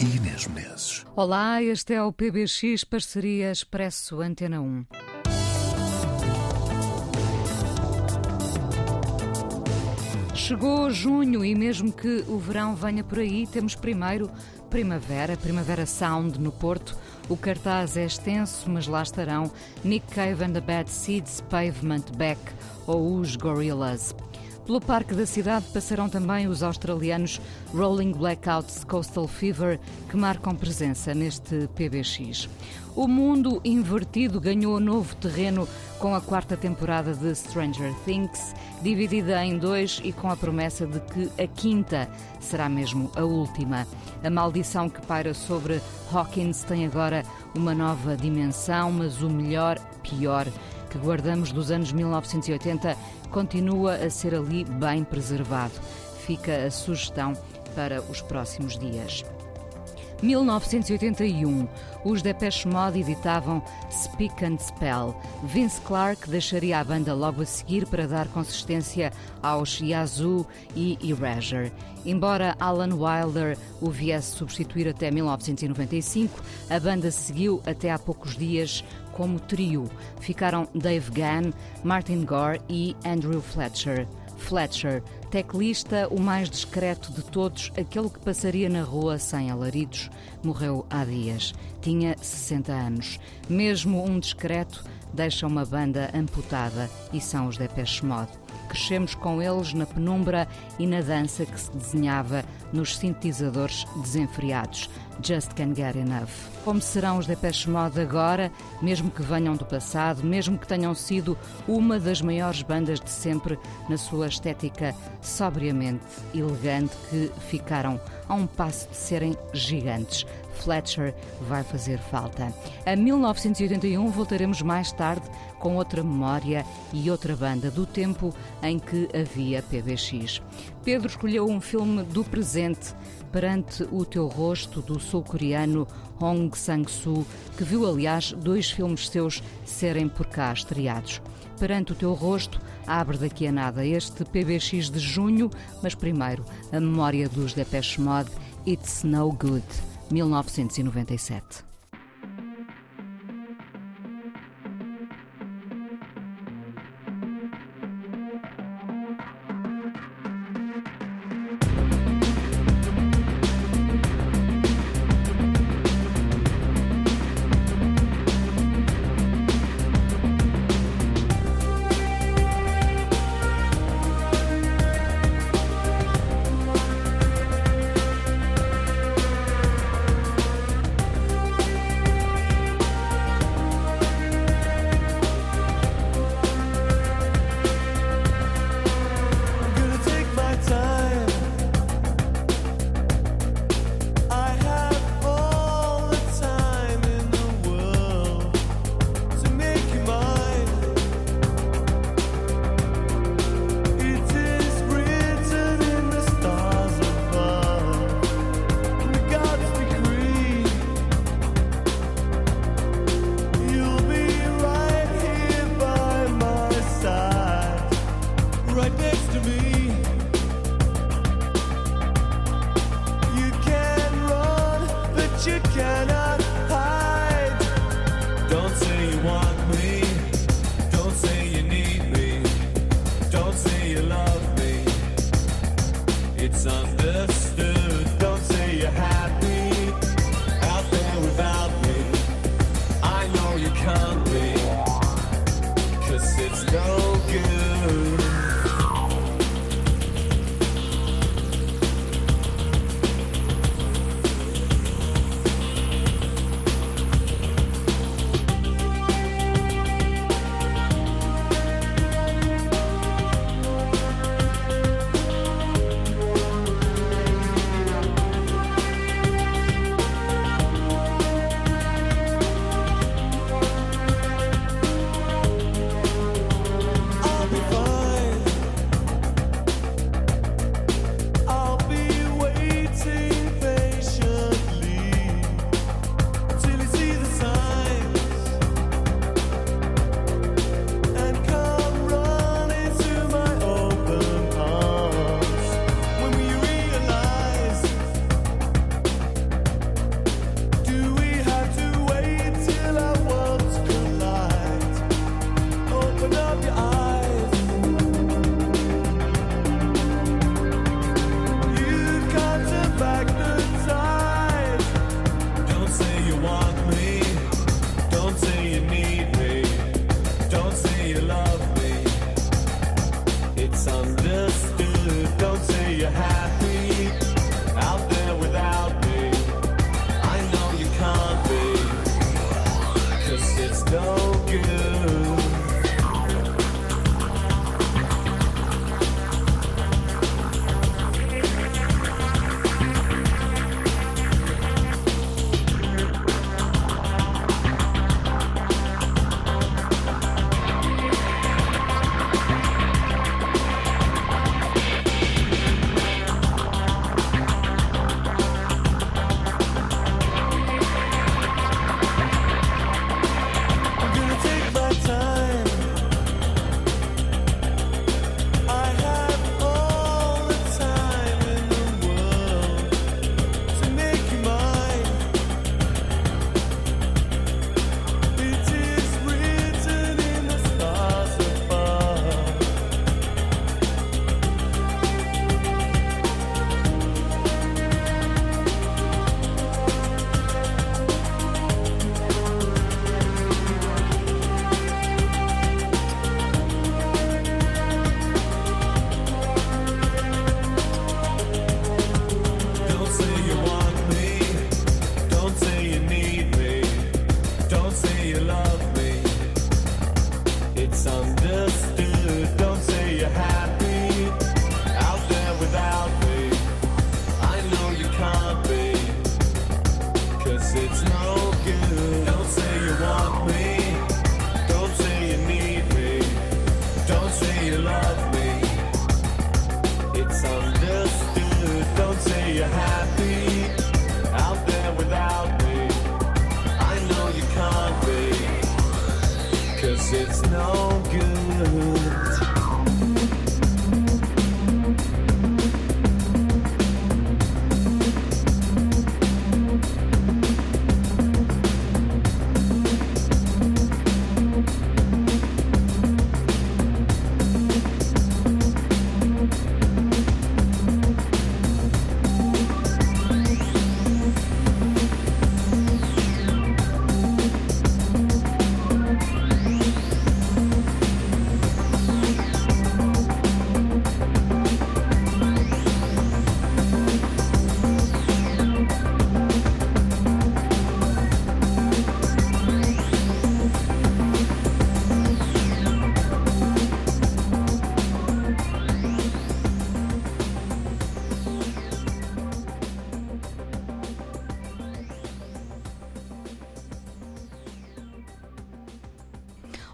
e Inês Menezes. Olá, este é o PBX Parceria Expresso Antena 1. Chegou junho e mesmo que o verão venha por aí, temos primeiro Primavera, Primavera Sound no Porto. O cartaz é extenso, mas lá estarão Nick Cave and the Bad Seeds, Pavement Back ou os Gorillaz. Pelo Parque da Cidade passarão também os australianos Rolling Blackouts Coastal Fever, que marcam presença neste PBX. O mundo invertido ganhou novo terreno com a quarta temporada de Stranger Things, dividida em dois e com a promessa de que a quinta será mesmo a última. A maldição que paira sobre Hawkins tem agora uma nova dimensão, mas o melhor, pior, que guardamos dos anos 1980 continua a ser ali bem preservado. Fica a sugestão para os próximos dias. 1981, os Depeche Mode editavam Speak and Spell. Vince Clarke deixaria a banda logo a seguir para dar consistência aos Yazoo e Erasure. Embora Alan Wilder o viesse substituir até 1995, a banda seguiu até há poucos dias como trio. Ficaram Dave Gann, Martin Gore e Andrew Fletcher. Fletcher, teclista o mais discreto de todos, aquele que passaria na rua sem alaridos, morreu há dias. Tinha 60 anos. Mesmo um discreto deixa uma banda amputada e são os Depeche Mode. Crescemos com eles na penumbra e na dança que se desenhava nos sintetizadores desenfreados. Just Can't Get Enough. Como serão os Depeche Mode agora, mesmo que venham do passado, mesmo que tenham sido uma das maiores bandas de sempre na sua estética sobriamente elegante, que ficaram a um passo de serem gigantes. Fletcher vai fazer falta. A 1981 voltaremos mais tarde com outra memória e outra banda do tempo em que havia PBX. Pedro escolheu um filme do presente perante o teu rosto do sul-coreano Hong Sang-soo, que viu, aliás, dois filmes seus serem por cá estreados. Perante o teu rosto, abre daqui a nada este PBX de junho, mas primeiro a memória dos Depeche Mode It's No Good, 1997.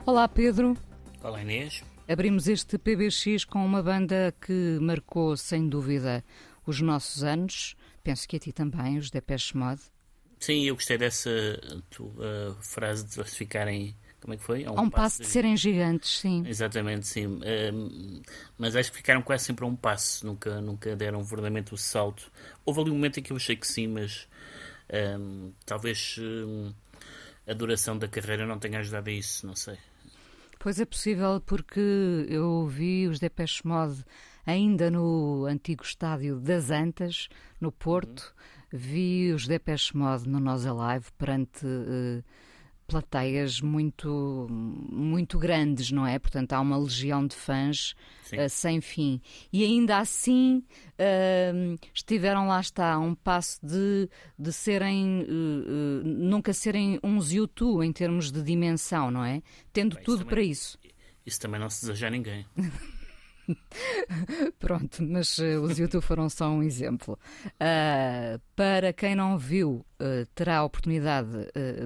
Olá, Pedro. Olá, Inês. Abrimos este PBX com uma banda que marcou, sem dúvida, os nossos anos. Penso que a ti também, os Depeche Mode. Sim, eu gostei dessa tua frase de ficarem. Como é que foi? A um, a um passo, passo de... de serem gigantes, sim. Exatamente, sim. Uh, mas acho que ficaram quase sempre a um passo, nunca, nunca deram verdadeiramente o salto. Houve ali um momento em que eu achei que sim, mas uh, talvez uh, a duração da carreira não tenha ajudado a isso, não sei. Pois é possível, porque eu vi os Depeche Mode ainda no antigo estádio das Antas, no Porto. Uhum. Vi os Depeche Mode no Nós Alive perante uh, plateias muito, muito grandes, não é? Portanto, há uma legião de fãs uh, sem fim. E ainda assim uh, estiveram lá está, a um passo de, de serem, uh, nunca serem uns YouTube em termos de dimensão, não é? Tendo Bem, tudo também, para isso. Isso também não se deseja a ninguém. Pronto, mas uh, os YouTube foram só um exemplo. Uh, para quem não viu, uh, terá a oportunidade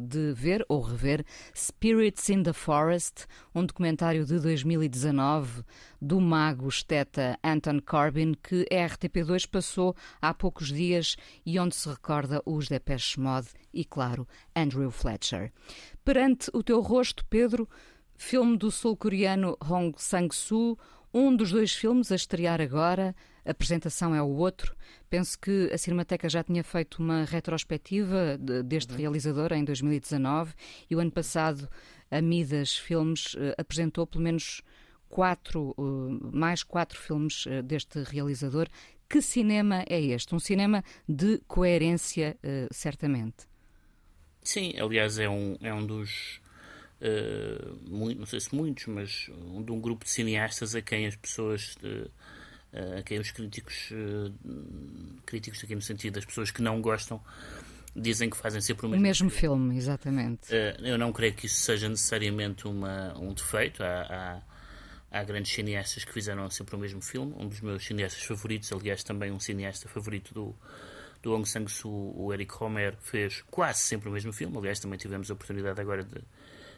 de ver ou rever Spirits in the Forest, um documentário de 2019 do mago esteta Anton Corbin, que a RTP2 passou há poucos dias e onde se recorda os Depeche Mode e, claro, Andrew Fletcher. Perante o teu rosto, Pedro, filme do sul-coreano Hong Sang-soo, um dos dois filmes a estrear agora, a apresentação é o outro. Penso que a Cinemateca já tinha feito uma retrospectiva de, deste uhum. realizador em 2019 e o ano passado a Midas Filmes uh, apresentou pelo menos quatro, uh, mais quatro filmes uh, deste realizador. Que cinema é este? Um cinema de coerência, certamente. Sim, aliás, é um, é um dos uh, muito, não sei se muitos, mas um, de um grupo de cineastas a quem as pessoas, uh, a quem os críticos, críticos aqui no sentido das pessoas que não gostam, dizem que fazem sempre o mesmo, o mesmo filme. filme exatamente. eu não creio que isso seja necessariamente uma, um defeito. Há, há, há, grandes cineastas que fizeram sempre o mesmo filme. Um dos meus cineastas favoritos, aliás, também um cineasta favorito do, do Hong Sang-soo, o Eric Romer, fez quase sempre o mesmo filme. Aliás, também tivemos a oportunidade agora de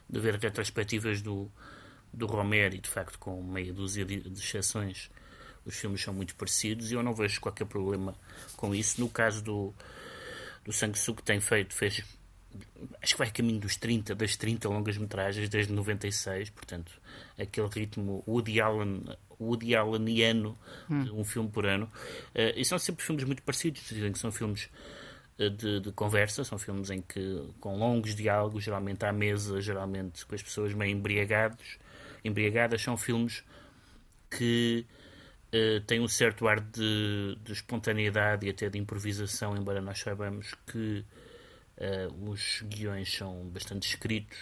de ver retrospectivas do, do Romero e de facto com meia dúzia de, de exceções os filmes são muito parecidos e eu não vejo qualquer problema com isso. No caso do, do Sang-soo que tem feito, fez acho que vai caminho dos 30, das 30 longas metragens desde 96, portanto, aquele ritmo Woody Allen, Woody Alleniano, hum. um filme por ano. Uh, e são sempre filmes muito parecidos, dizem que são filmes de, de, conversa, são filmes em que com longos diálogos, geralmente à mesa, geralmente com as pessoas meio embriagados, embriagadas, são filmes que uh, têm um certo ar de, de, espontaneidade e até de improvisação, embora nós saibamos que uh, os guiões são bastante escritos,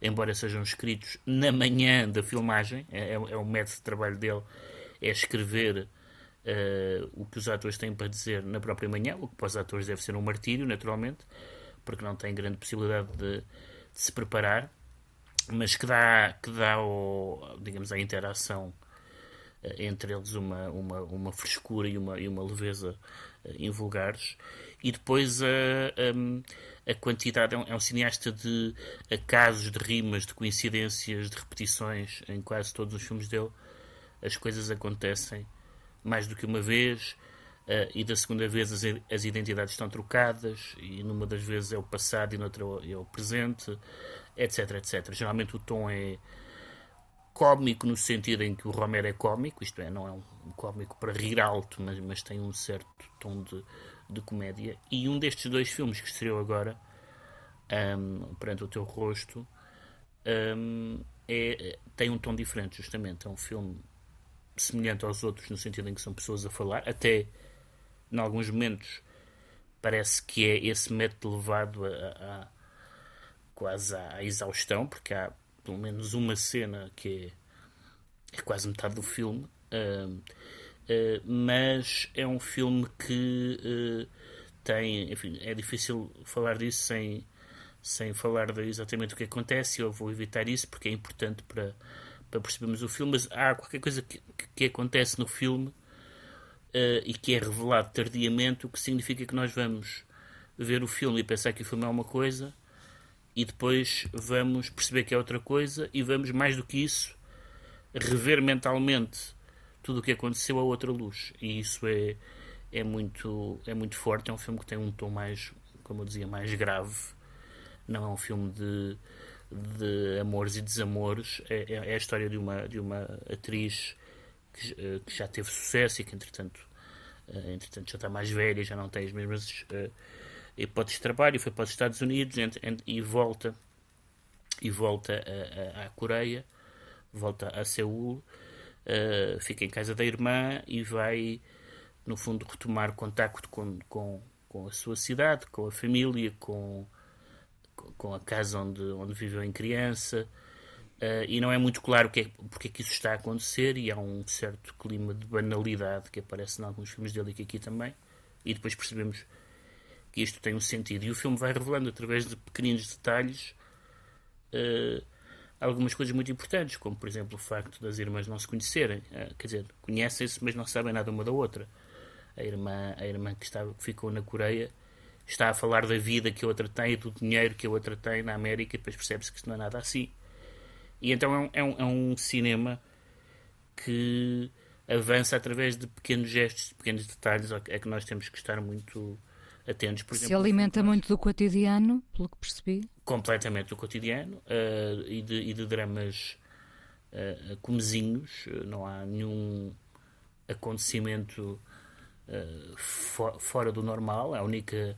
embora sejam escritos na manhã da filmagem, é, é, é o método de trabalho dele, é escrever uh, o que os atores têm para dizer na própria manhã, o que para os atores deve ser um martírio, naturalmente, porque não têm grande possibilidade de, de se preparar, mas que dá, que dá ao, digamos, à interação uh, entre eles uma, uma, uma frescura e uma, e uma leveza invulgares. e depois a, a, a quantidade. É um, é um, cineasta de acasos, de rimas, de coincidências, de repetições em quase todos os filmes dele. As coisas acontecem mais do que uma vez. Uh, e da segunda vez as, as, identidades estão trocadas, e numa das vezes é o passado e noutra é o presente, etc, etc. Geralmente o tom é cómico no sentido em que o Romero é cómico, isto é, não é um cómico para rir alto, mas, mas tem um certo tom de, de comédia. E um destes dois filmes que estreou agora, um, perante o teu rosto, um, é, tem um tom diferente, justamente. É um filme semelhante aos outros, no sentido em que são pessoas a falar, até em alguns momentos parece que é esse método levado a, a, quase à exaustão, porque há pelo menos uma cena que é, é quase metade do filme. Uh, uh, mas é um filme que uh, tem, enfim, é difícil falar disso sem, sem falar de exatamente o que acontece. Eu vou evitar isso porque é importante para, para percebermos o filme. Mas há qualquer coisa que, que acontece no filme uh, e que é revelado tardiamente, o que significa que nós vamos ver o filme e pensar que o filme é uma coisa e depois vamos perceber que é outra coisa e vamos, mais do que isso, rever mentalmente tudo o que aconteceu a outra luz. E isso é, é, muito, é muito forte. É um filme que tem um tom mais, como eu dizia, mais grave. Não é um filme de, de amores e desamores. É, é, é a história de uma, de uma atriz que, eh, que já teve sucesso e que, entretanto, uh, entretanto, já está mais velha, já não tem as mesmas uh, hipóteses de trabalho, foi para os Estados Unidos e volta e volta à Coreia, volta a Seul, uh, fica em casa da irmã e vai, no fundo, retomar contacto com, com, com a sua cidade, com a família, com, com a casa onde, onde viveu em criança. Uh, e não é muito claro que é, porque é que isso está a acontecer, e há um certo clima de banalidade que aparece em alguns filmes dele e aqui também. E depois percebemos que isto tem um sentido. E o filme vai revelando, através de pequeninos detalhes, uh, algumas coisas muito importantes, como, por exemplo, o facto das irmãs não se conhecerem. Uh, quer dizer, conhecem-se, mas não sabem nada uma da outra. A irmã, a irmã que, estava, que ficou na Coreia está a falar da vida que a outra tem e do dinheiro que a outra tem na América, e depois percebe-se que isto não é nada assim. E então é um, é um, é um cinema que avança através de pequenos gestos, de pequenos detalhes, é que nós temos que estar muito atentos. Por exemplo, Se alimenta muito do cotidiano, pelo que percebi? Completamente do cotidiano uh, e, de, e, de, dramas uh, comezinhos. Não há nenhum acontecimento uh, for, fora do normal. A única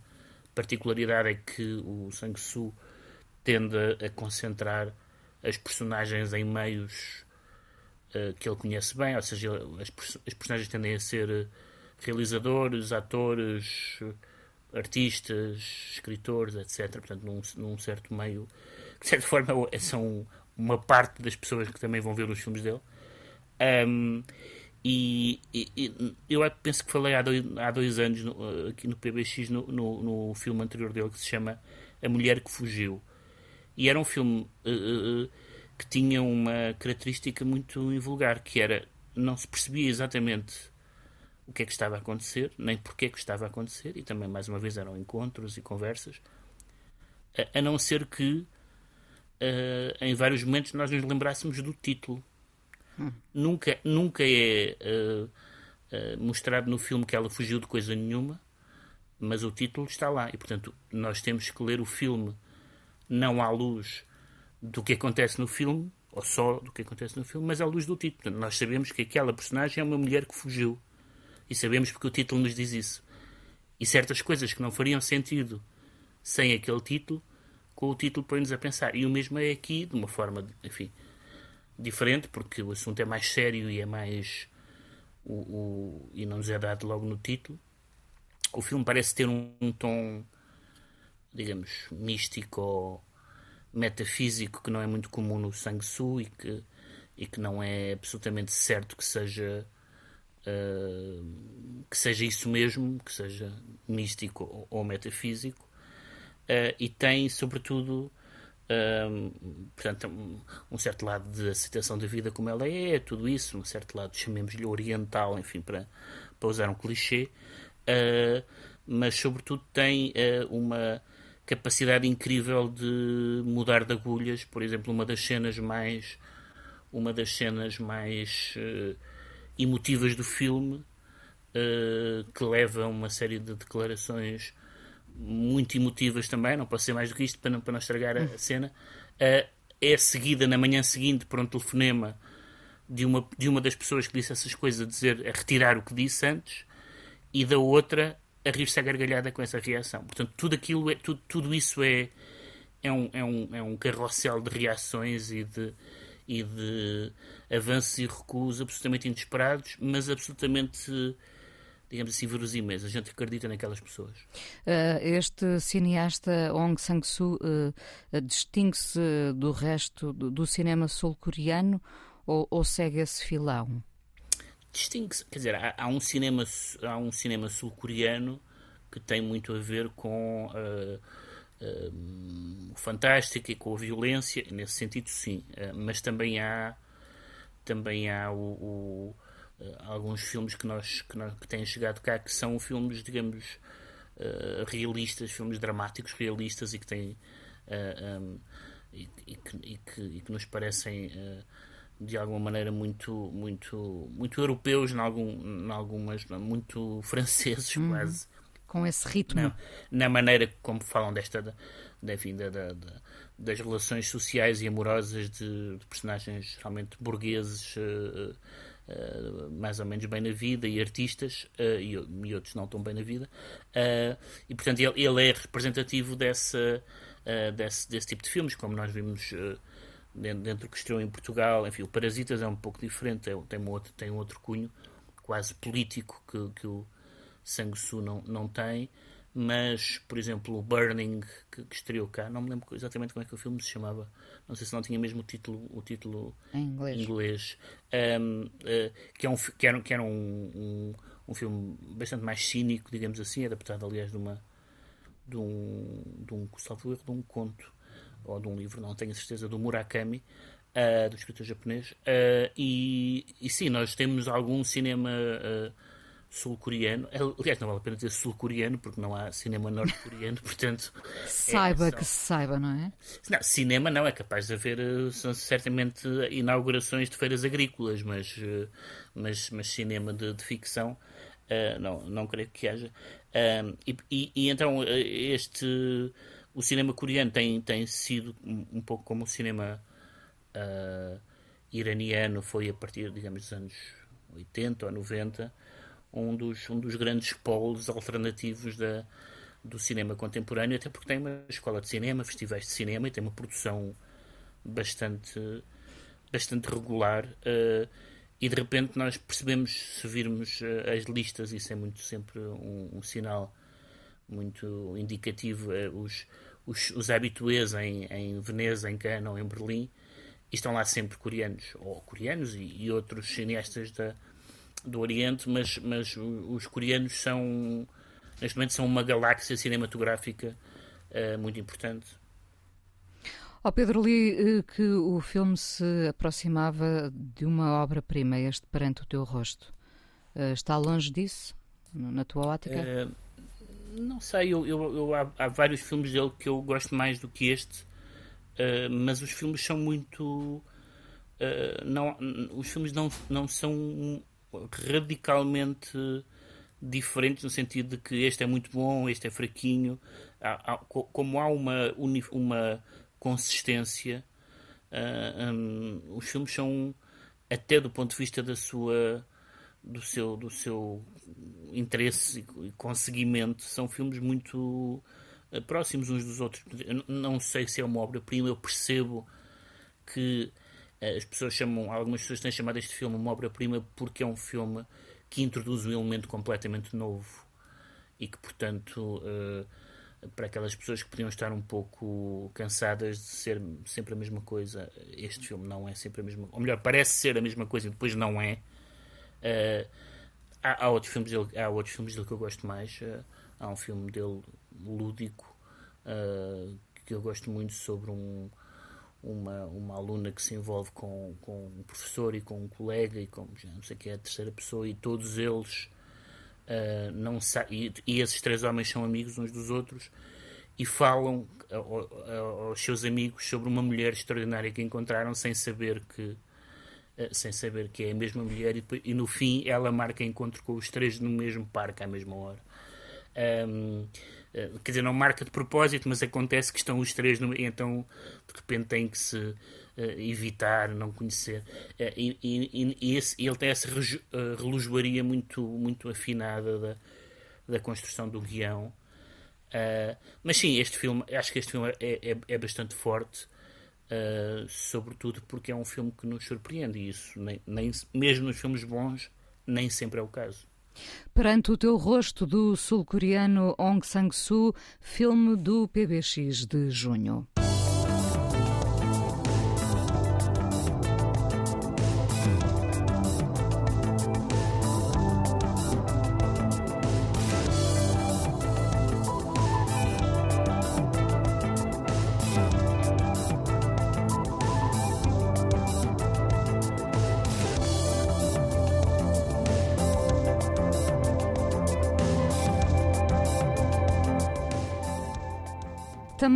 particularidade é que o Sang-Soo tende a concentrar as personagens em meios uh, que ele conhece bem, ou seja, as, as personagens tendem a ser realizadores, atores, artistas, escritores, etc. Portanto, num, num, certo meio, de certa forma, são uma parte das pessoas que também vão ver os filmes dele. Um, e, e, eu penso que falei há dois, há dois anos no, aqui no PBX no, no, no, filme anterior dele que se chama A Mulher que Fugiu. E era um filme uh, uh, que tinha uma característica muito invulgar, que era não se percebia exatamente o que é que estava a acontecer, nem porque é que estava a acontecer, e também, mais uma vez, eram encontros e conversas, a, a não ser que uh, em vários momentos nós nos lembrássemos do título. Hum. Nunca, nunca é uh, uh, mostrado no filme que ela fugiu de coisa nenhuma, mas o título está lá, e portanto nós temos que ler o filme não à luz do que acontece no filme, ou só do que acontece no filme, mas à luz do título. Portanto, nós sabemos que aquela personagem é uma mulher que fugiu. E sabemos porque o título nos diz isso. E certas coisas que não fariam sentido sem aquele título, com o título põe-nos a pensar. E o mesmo é aqui, de uma forma, enfim, diferente, porque o assunto é mais sério e é mais. O, o, e não nos é dado logo no título. O filme parece ter um, um tom, digamos, místico ou metafísico que não é muito comum no Sang-Soo e que, e que não é absolutamente certo que seja uh, que seja isso mesmo, que seja místico ou, ou metafísico, uh, e tem, sobretudo, uh, portanto, um, um, certo lado de aceitação da vida como ela é, tudo isso, um certo lado, chamemos-lhe oriental, enfim, para, para usar um clichê, mas sobretudo tem uh, uma capacidade incrível de mudar de agulhas. Por exemplo, uma das cenas mais uma das cenas mais uh, emotivas do filme, uh, que leva a uma série de declarações muito emotivas também, não posso ser mais do que isto para não, para não estragar a, cena, uh, é seguida na manhã seguinte por um telefonema de uma, de uma das pessoas que disse essas coisas a dizer, a retirar o que disse antes, e da outra a rir-se à gargalhada com essa reação. Portanto, tudo aquilo é, tudo, tudo isso é, é, um, é, um, é um carrossel de reações e de, e de avanços e recuos absolutamente inesperados, mas absolutamente, digamos assim, verosímeis. A gente acredita naquelas pessoas. Uh, este cineasta Ong Sang-soo uh, distingue-se do resto do, cinema sul-coreano ou, ou, segue esse filão? Distingue-se. Quer dizer, há, há, um cinema, há um cinema sul-coreano que tem muito a ver com... Uh, uh, fantástica e com a violência, nesse sentido sim, uh, mas também há também há o, o, alguns filmes que nós, que nós que têm chegado cá que são filmes, digamos, realistas, filmes dramáticos realistas e que têm um, e, e, que, e, que, e, que, nos parecem de alguma maneira muito muito muito europeus em, algum, em algumas muito franceses uhum. quase com esse ritmo. Não, na maneira como falam desta, da, enfim, da, da, das relações sociais e amorosas de, de personagens realmente burgueses, uh, uh, mais ou menos bem na vida, e artistas, uh, e, e, outros não tão bem na vida. e, portanto, ele, ele, é representativo dessa, desse, desse tipo de filmes, como nós vimos dentro, dentro que estreou em Portugal. Enfim, o Parasitas é um pouco diferente, é, tem, um outro, tem um outro cunho quase político que, que o Sang-Soo não, não tem, mas, por exemplo, o Burning, que, que, estreou cá, não me lembro exatamente como é que o filme se chamava, não sei se não tinha mesmo o título, o título em inglês, inglês. Um, uh, que, é um, que era, que era um, um, um, filme bastante mais cínico, digamos assim, adaptado, aliás, de uma de um, de um, erro, de um conto ou de um livro, não tenho certeza, do Murakami, uh, do escritor japonês. Uh, e, e sim, nós temos algum cinema uh, sul-coreano. Aliás, não vale a pena dizer sul-coreano, porque não há cinema norte-coreano, portanto. Saiba é só... que se saiba, não é? Não, cinema não, é capaz de haver eh, são certamente inaugurações de feiras agrícolas, mas, eh, mas, mas cinema de, de ficção uh, não, não creio que haja. Uh, e, e, e, então este o cinema coreano tem, tem sido um, um pouco como o cinema uh, iraniano foi a partir, digamos, dos anos 80 ou 90 um dos, um dos grandes polos alternativos da, do cinema contemporâneo, até porque tem uma escola de cinema, festivais de cinema e tem uma produção bastante, bastante regular. Uh, e de repente nós percebemos, se virmos uh, as listas, isso é muito sempre um, um sinal muito indicativo, uh, os, os, os habituês em, em Veneza, em Cannes ou em Berlim, estão lá sempre coreanos, ou coreanos e, e outros cineastas da, do Oriente, mas, mas os coreanos são, neste momento, são uma galáxia cinematográfica uh, muito importante. Oh Pedro, li uh, que o filme se aproximava de uma obra-prima, este perante o teu rosto. Uh, está longe disso, na tua ótica? não sei, eu, eu, eu há, há, vários filmes dele que eu gosto mais do que este, mas os filmes são muito. não, os filmes não, não são radicalmente diferentes no sentido de que este é muito bom, este é fraquinho. Há, há, como há uma, uma consistência, uh, ah, um, os filmes são, até do ponto de vista da sua, do, seu, do seu interesse e conseguimento, são filmes muito uh, próximos uns dos outros. Eu não sei se é uma obra-prima, eu percebo que as pessoas chamam, algumas pessoas têm chamado este filme uma obra-prima porque é um filme que introduz um elemento completamente novo e que, portanto, uh, para aquelas pessoas que podiam estar um pouco cansadas de ser sempre a mesma coisa, este filme não é sempre a mesma Ou melhor, parece ser a mesma coisa e depois não é. Uh, há, há, outros filmes dele, há outros filmes dele que eu gosto mais. Há um filme dele lúdico que eu gosto muito sobre um uma, uma aluna que se envolve com, com um professor e com um colega e com já não sei que é a terceira pessoa e todos eles Uh, não e, e, esses três homens são amigos uns dos outros e falam aos seus amigos sobre uma mulher extraordinária que encontraram sem saber que uh, sem saber que é a mesma mulher e, e, no fim ela marca encontro com os três no mesmo parque à mesma hora. Um, quer dizer, não marca de propósito mas acontece que estão os três no, então de repente tem que se uh, evitar, não conhecer. Uh, e, e, e esse, ele tem essa uh, relojoaria muito, muito afinada da, da construção do guião. mas sim, este filme, acho que este filme é, é, é bastante forte. Sobretudo porque é um filme que nos surpreende e isso nem, nem, mesmo nos filmes bons nem sempre é o caso. Perante o teu rosto do sul-coreano Ong Sang-soo, filme do PBX de junho.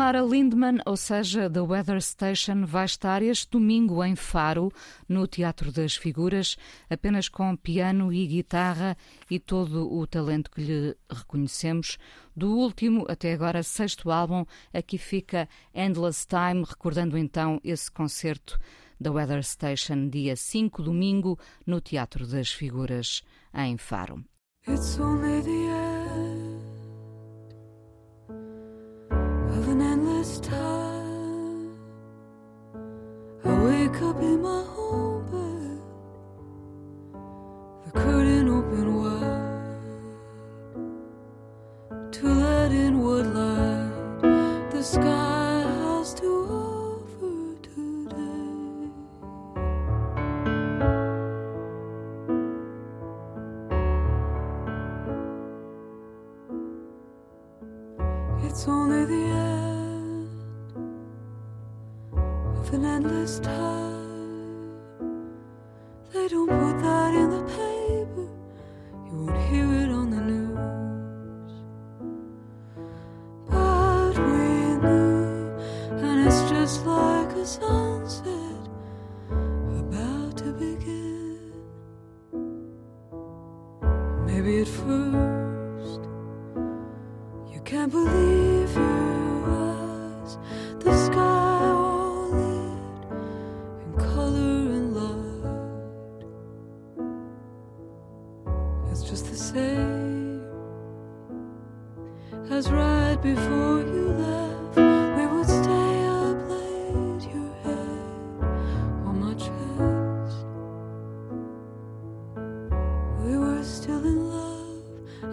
Tamara Lindman, ou seja, The Weather Station, vai estar este domingo em Faro, no Teatro das Figuras, apenas com piano e guitarra e todo o talento que lhe reconhecemos. Do último, até agora, sexto álbum, aqui fica Endless Time, recordando então esse concerto da Weather Station, dia 5, domingo, no Teatro das Figuras, em Faro. It's only the endless time. I wake up in my home bed, the curtain open wide to let in what light the sky an endless time.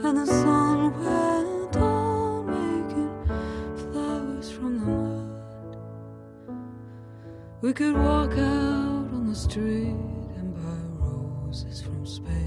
And the sun went on making flowers from the mud. We could walk out on the street and buy roses from Spain.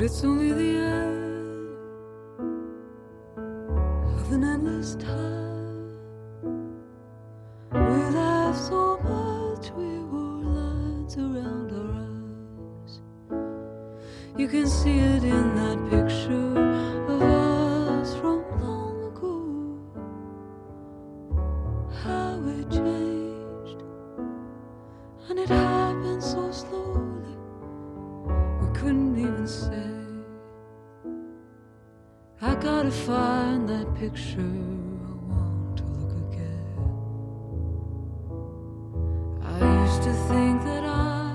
It's only the end of an endless time. Picture. I want to look again. I used to think that I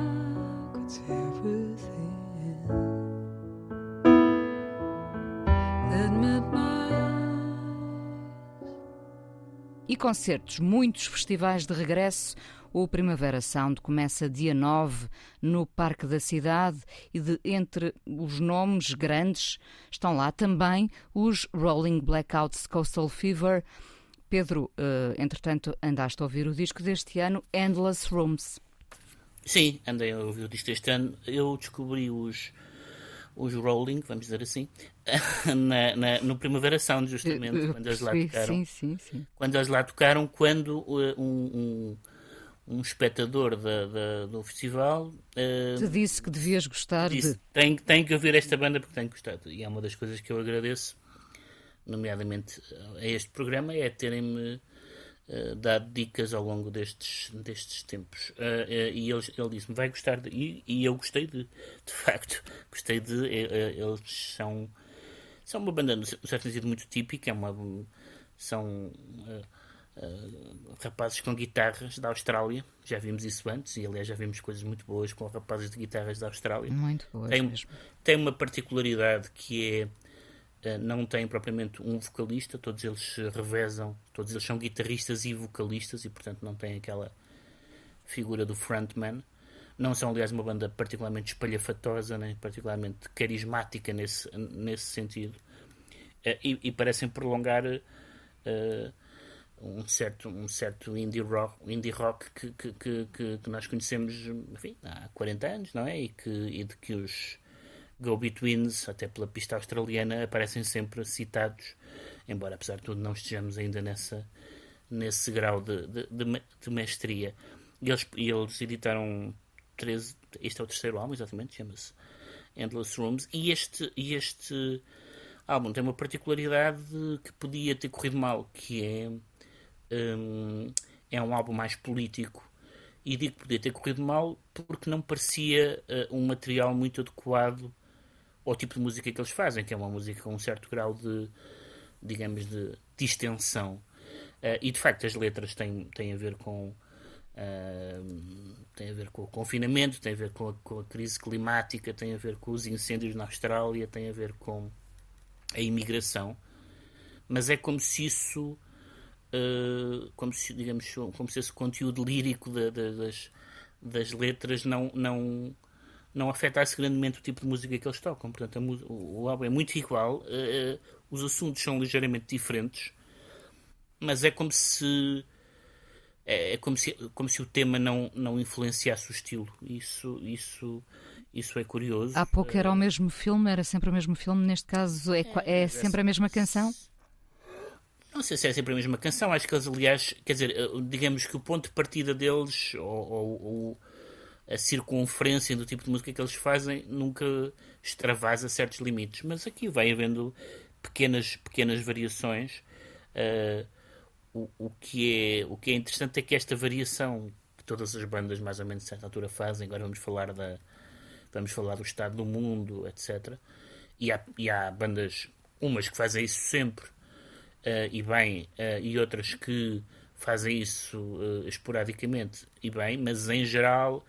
could see everything E concertos, muitos festivais de regresso. O Primavera Sound começa dia 9 no Parque da Cidade e de entre os nomes grandes estão lá também os Rolling Blackouts Coastal Fever. Pedro, eh, entretanto, andaste a ouvir o disco deste ano, Endless Rooms. Sim, andei a ouvir o disco este ano. Eu descobri os, os Rolling, vamos dizer assim, na, na- no Primavera Sound, justamente, Eu quando eles lá tocaram. sim, sim, sim. Quando eles lá tocaram, quando um, um, um espectador da, da- do festival uh, Te disse que devias gostar disse, de. tem, tem que ouvir esta banda porque tem gostar. E é uma das coisas que eu agradeço, nomeadamente a este programa, é terem-me uh, dado dicas ao longo destes, destes tempos. Uh, e ele, ele disse-me, vai gostar de. E, e eu gostei de, de facto. Gostei de. eles são, são uma banda, no certo sentido, muito típica. É uma, são. Uh, Uh, rapazes com guitarras da Austrália, já vimos isso antes, e aliás já vimos coisas muito boas com rapazes de guitarras da Austrália. Muito boas tem, mesmo. tem uma particularidade que é uh, não tem propriamente um vocalista, todos eles se revezam, todos eles são guitarristas e vocalistas, e portanto não tem aquela figura do frontman. Não são, aliás, uma banda particularmente espalhafatosa, nem particularmente carismática nesse, nesse sentido. Uh, e, e parecem prolongar uh, um certo, um certo indie rock, indie rock que, que, que, que, nós conhecemos enfim, há 40 anos, não é? E, que, e de que os Go-Betweens, até pela pista australiana, aparecem sempre citados, embora apesar de tudo não estejamos ainda nessa, nesse grau de, de, de, de mestria. E eles, eles editaram 13, este é o terceiro álbum, exatamente, chama-se Endless Rooms, e este, e este álbum tem uma particularidade que podia ter corrido mal, que é um, é um álbum mais político. E digo que podia ter corrido mal porque não parecia uh, um material muito adequado ao tipo de música que eles fazem, que é uma música com um certo grau de, digamos, de distensão. Uh, e de facto as letras têm, têm a ver com uh, a ver com o confinamento, têm a ver com a, com a crise climática, têm a ver com os incêndios na Austrália, têm a ver com a imigração. Mas é como se isso Uh, como se digamos como se esse conteúdo lírico da, da, das, das letras não não não afetasse grandemente o tipo de música que eles tocam. Portanto o, o, álbum é muito igual uh, os assuntos são ligeiramente diferentes mas é como se é, é, como se como se o tema não não influenciasse o estilo. Isso isso isso é curioso. Há pouco era o mesmo filme era sempre o mesmo filme neste caso é, é, é sempre a mesma canção não sei se é sempre a mesma canção, acho que eles, aliás, quer dizer, digamos que o ponto de partida deles, ou, ou, ou a circunferência do tipo de música que eles fazem, nunca extravasa certos limites. Mas aqui vai havendo pequenas, pequenas variações. Uh, o, o, que é, o que é interessante é que esta variação que todas as bandas, mais ou menos, a certa altura fazem, agora vamos falar, da, vamos falar do estado do mundo, etc. E há, e há bandas, umas que fazem isso sempre e bem, uh, e outras que fazem isso uh, esporadicamente e bem, mas em geral,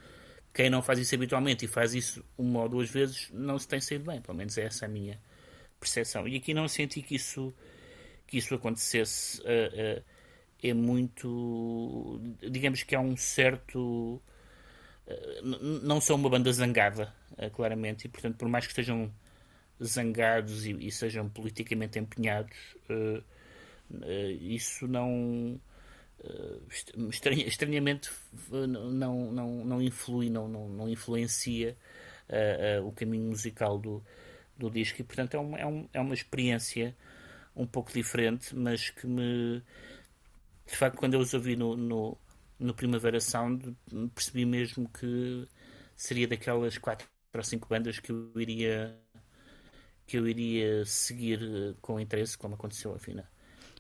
quem não faz isso habitualmente e faz isso uma ou duas vezes não se tem saído bem, pelo menos é essa a minha percepção. E aqui não senti que isso, que isso acontecesse, é muito. digamos que há um certo. não são uma banda zangada, claramente, e portanto, por mais que estejam zangados e, e sejam politicamente empenhados. Uh, isso não estranha, estranhamente não, não, não influi, não, não, não influencia o caminho musical do, do disco. E portanto é uma, é, um, é uma experiência um pouco diferente, mas que me de facto quando eu os ouvi no, no, no Primavera Sound percebi mesmo que seria daquelas quatro ou cinco bandas que eu iria que eu iria seguir eh, com interesse, como aconteceu afinal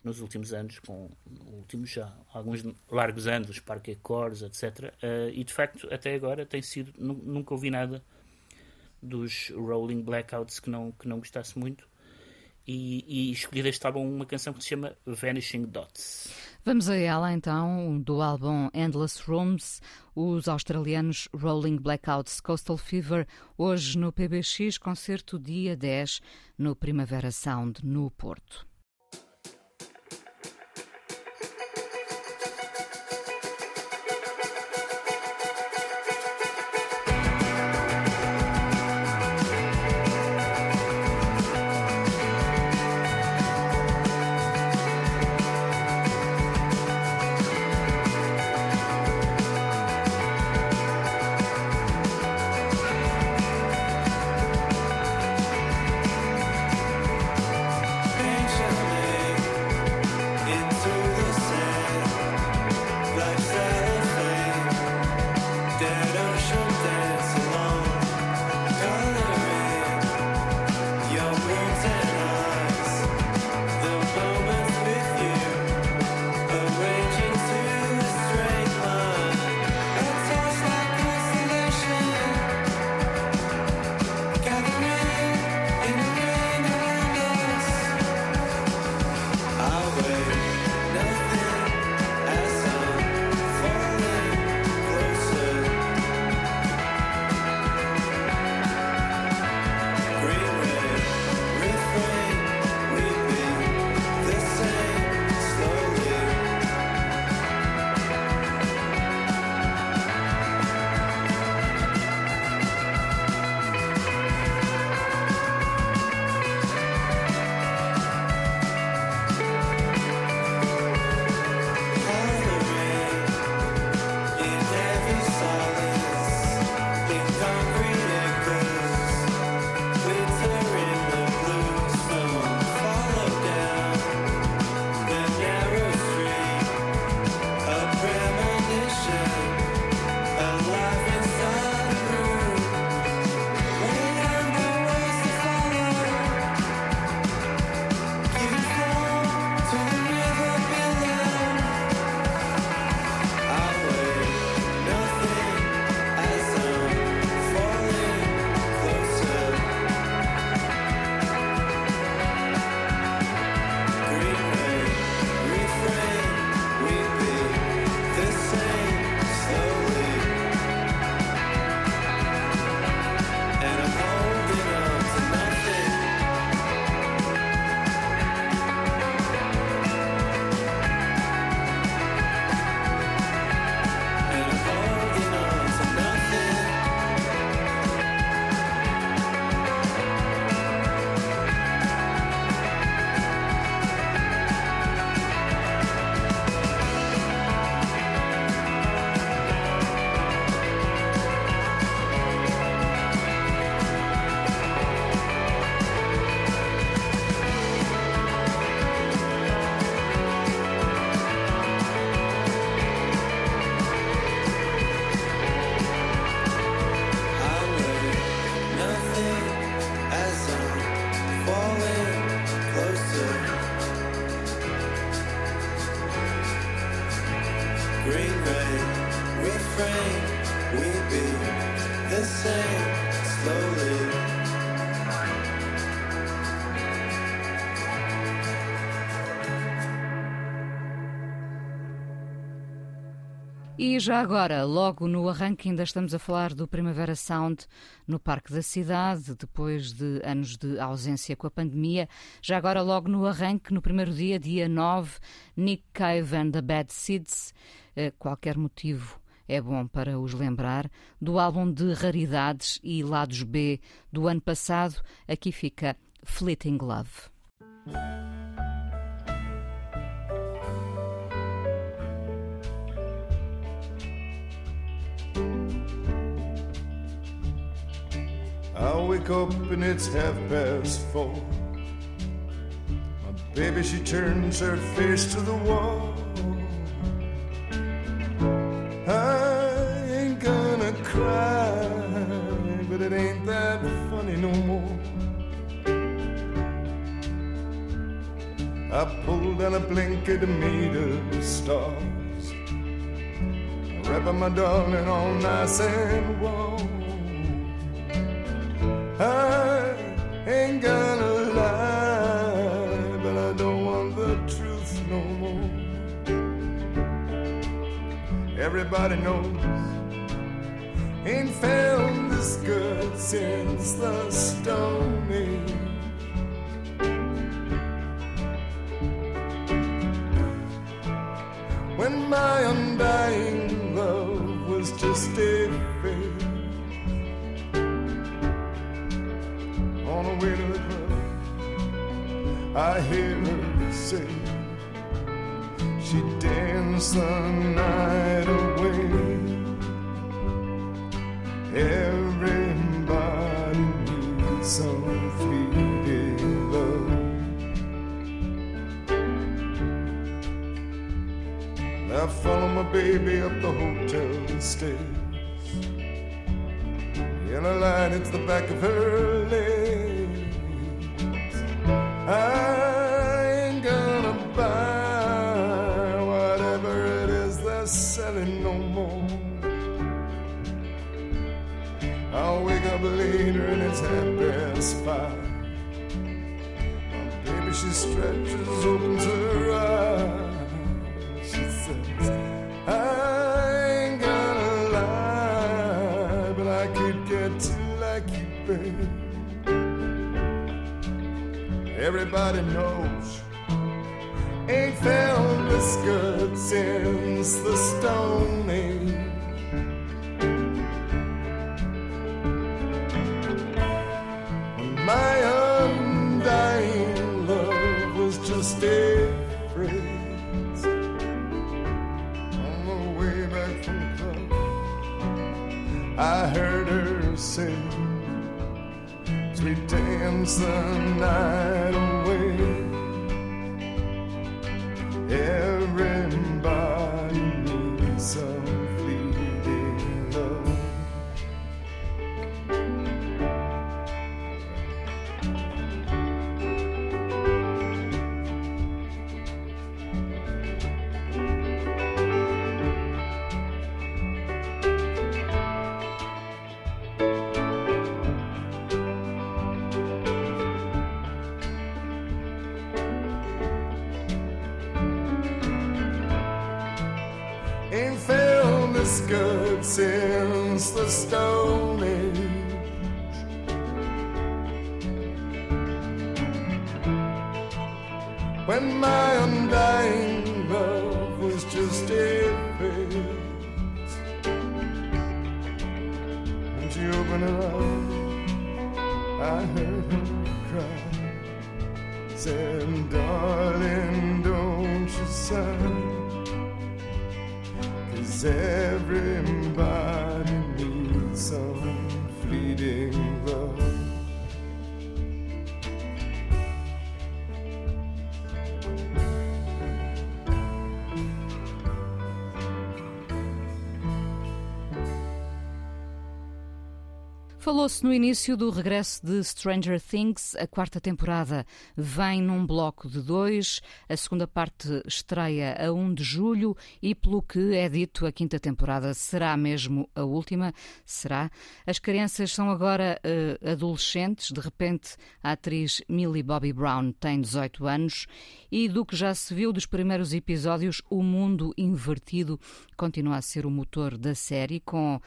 nos últimos anos, com últimos já alguns largos anos, os Parque Accords, etc. Uh, e de facto, até agora tem sido, nunca ouvi nada dos Rolling Blackouts que não, que não gostasse muito. E, e escolhi deste álbum uma canção que se chama Vanishing Dots. Vamos a ela então, do álbum Endless Rooms, os australianos Rolling Blackouts Coastal Fever, hoje no PBX, concerto dia 10, no Primavera Sound, no Porto. Já agora, logo no arranque, ainda estamos a falar do Primavera Sound no Parque da Cidade, depois de anos de ausência com a pandemia. Já agora, logo no arranque, no primeiro dia, dia 9, Nick Cave and the Bad Seeds. Eh, qualquer motivo é bom para os lembrar, do álbum de raridades e lados B do ano passado. Aqui fica Fleeting Love. I wake up and it's half past four. My baby, she turns her face to the wall. I ain't gonna cry, but it ain't that funny no more. I pulled down a blanket made of stars. I wrap my darling all nice and warm. I ain't gonna lie, but I don't want the truth no more. Everybody knows, ain't felt this good since the Stone Age. When my undying I hear her say she danced the night away. Everybody needs some fleeting love. I follow my baby up the hotel stairs. Yellow light hits the back of her legs. I ain't gonna buy whatever it is they're selling no more. I'll wake up later and it's half past five. My baby, she stretches, opens her Everybody knows, ain't felt this good since the Stone Age. When my undying love was just a phrase on the way back from the club. I heard her sing, sweet dance the night everybody needs some Falou-se no início do regresso de Stranger Things. A quarta temporada vem num bloco de dois. A segunda parte estreia a 1 de julho e, pelo que é dito, a quinta temporada será mesmo a última. Será. As crianças são agora uh, adolescentes. De repente, a atriz Millie Bobby Brown tem 18 anos e, do que já se viu dos primeiros episódios, o mundo invertido continua a ser o motor da série, com uh,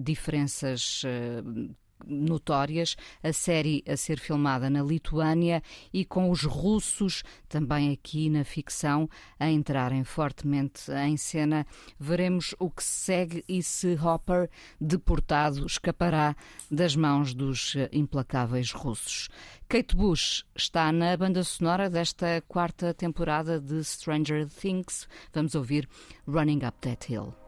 diferenças. Uh, notórias, a série a ser filmada na Lituânia e com os russos também aqui na ficção a entrarem fortemente em cena. Veremos o que segue e se Hopper, deportado, escapará das mãos dos implacáveis russos. Kate Bush está na banda sonora desta quarta temporada de Stranger Things. Vamos ouvir Running Up That Hill.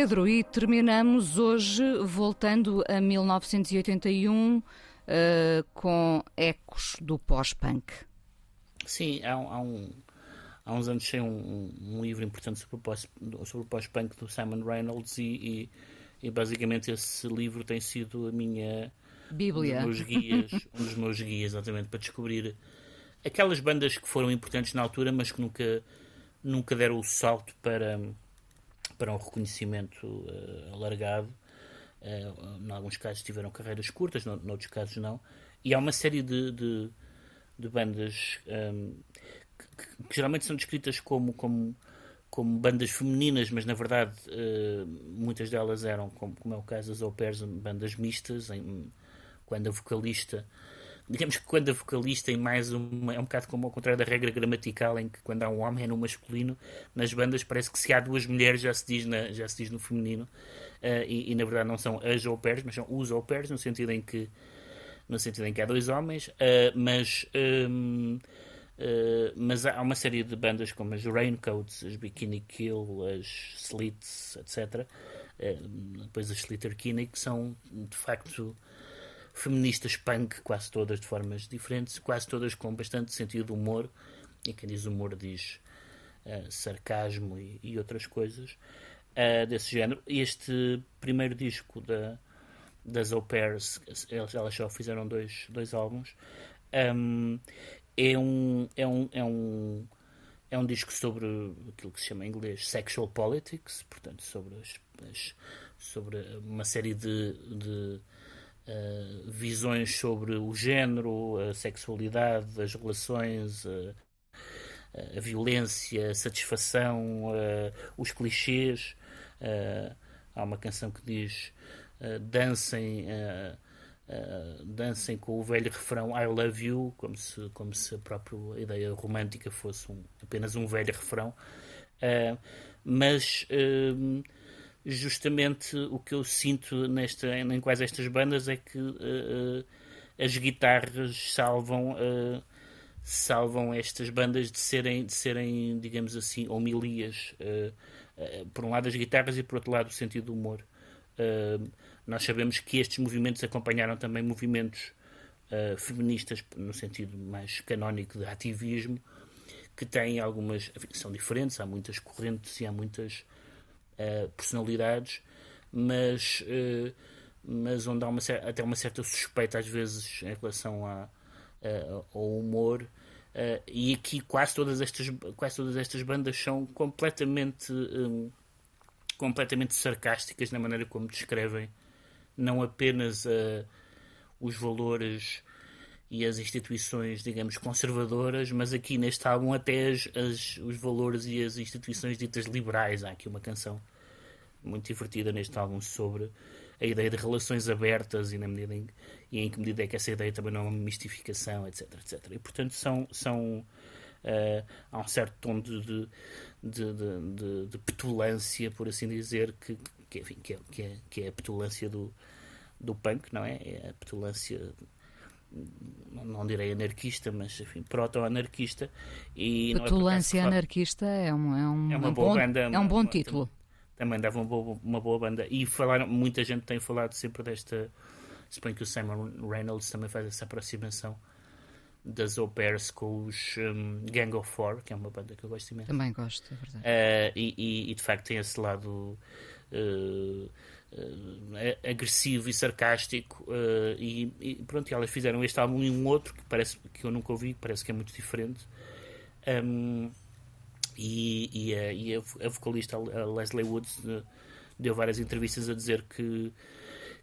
Pedro, e terminamos hoje voltando a 1981 uh, com ecos do pós-punk. Sim, há, há, um, há uns anos sei um, um, livro importante sobre o pós-punk do Simon Reynolds e, e, e, basicamente esse livro tem sido a minha Bíblia. Um dos meus guias, um dos meus guias exatamente para descobrir aquelas bandas que foram importantes na altura, mas que nunca, nunca deram o salto para para um reconhecimento uh, alargado. Uh, em alguns casos tiveram carreiras curtas, no, noutros casos não. E há uma série de, de, de bandas um, ehm, que, que, geralmente são descritas como, como, como bandas femininas, mas na verdade uh, muitas delas eram, como, como, é o caso das au pairs, bandas mistas, em, quando a vocalista digamos que quando a vocalista em mais uma, é um bocado como ao contrário da regra gramatical em que quando há um homem é no masculino nas bandas parece que se há duas mulheres já se diz, na, já se diz no feminino uh, e, e, na verdade não são as au pairs mas são os au pairs no sentido em que no sentido em que há dois homens uh, mas um, uh, eh, mas há uma série de bandas como as Raincoats, as Bikini Kill, as Slits, etc. depois as Slater Kinney, que são de facto feministas punk, quase todas de formas diferentes, quase todas com bastante sentido de humor, e quem diz humor diz uh, sarcasmo e, e, outras coisas uh, desse género. Este primeiro disco da, das Au Pairs, elas, só fizeram dois, dois álbuns, um, é, um, é, um, é, um, é um disco sobre aquilo que se chama em inglês sexual politics, portanto, sobre, as, as sobre uma série de, de uh, visões sobre o género, a sexualidade, as relações, uh, a violência, a satisfação, uh, os clichês. há uma canção que diz dancem. Uh, dancem com o velho refrão I love you, como se, como se a própria ideia romântica fosse um, apenas um velho refrão. Uh, mas uh, justamente o que eu sinto nesta, em quase estas bandas é que uh, as guitarras salvam uh, salvam estas bandas de serem, de serem digamos assim, homilias. Uh, por um lado as guitarras e por outro lado o sentido do humor. nós sabemos que estes movimentos acompanharam também movimentos feministas no sentido mais canónico de ativismo que têm algumas são diferentes, há muitas correntes e há muitas uh, personalidades, mas, uh, mas onde há uma, até uma certa suspeita às vezes em relação a, uh, ao humor. e aqui quase todas estas quase todas estas bandas são completamente um, completamente sarcásticas na maneira como descrevem não apenas os valores e as instituições, digamos, conservadoras, mas aqui neste álbum até as, as, os valores e as instituições ditas liberais. Há aqui uma canção muito divertida neste álbum sobre a ideia de relações abertas e na medida em, e em que medida é que essa ideia também não é uma mistificação, etc, etc. E portanto são, são uh, há um certo tom de, de, de, de, de petulância, por assim dizer, que, que, enfim, que, é, que, é, que é a petulância do, do punk, não é? É a petulância não direi anarquista, mas enfim, proto-anarquista. E é Petulância anarquista é, um, é, um, é uma boa bom, banda, é um bom título. Também dava uma boa, uma boa banda. E falaram, muita gente tem falado sempre desta. Suponho que o Simon Reynolds também faz essa aproximação das au pairs com os um, Gang of Four, que é uma banda que eu gosto imenso. Também gosto, é verdade. Uh, e, e, e, de facto tem esse lado. Uh, agressivo e sarcástico uh, e, e, pronto, elas fizeram este álbum e um outro que parece que eu nunca ouvi, parece que é muito diferente um, e, e, a, e a, vocalista a Leslie Woods uh, deu várias entrevistas a dizer que,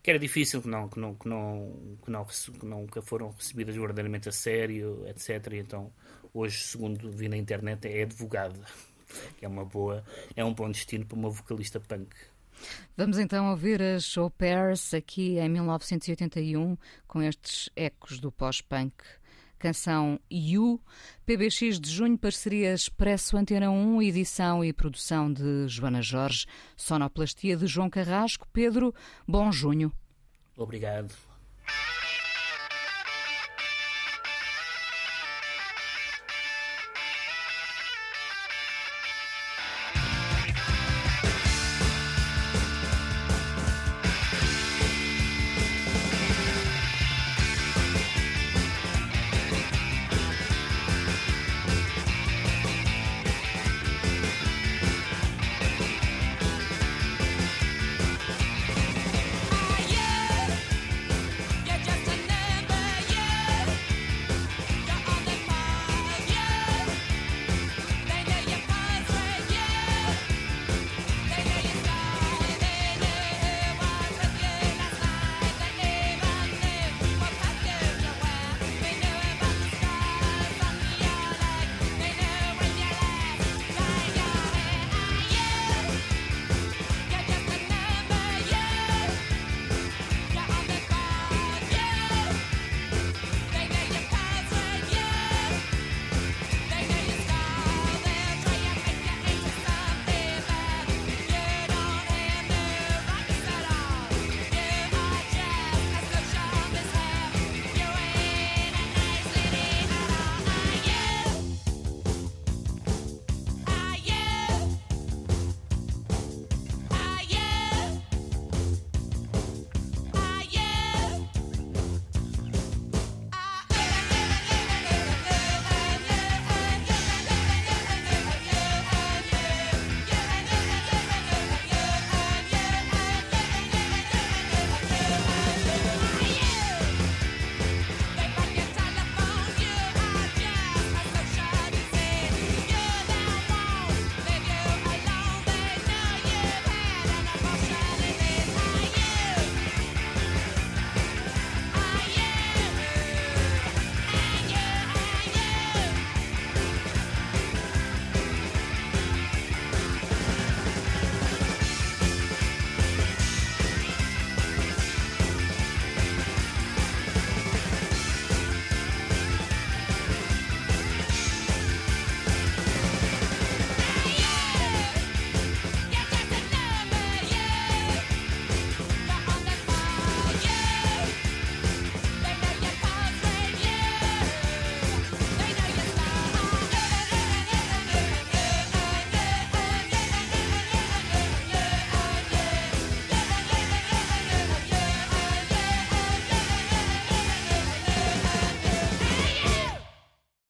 que era difícil, que, não, que, não, que, não, que, não, que nunca foram recebidas verdadeiramente a sério, etc. E então, hoje, segundo vi na internet, é advogada, que é uma boa, é um bom destino para uma vocalista punk. Vamos então ouvir as Au Pairs aqui em 1981 com estes ecos do pós-punk. Canção You, PBX de junho, parceria Expresso Antena 1, edição e produção de Joana Jorge, sonoplastia de João Carrasco. Pedro, bom junho. Obrigado.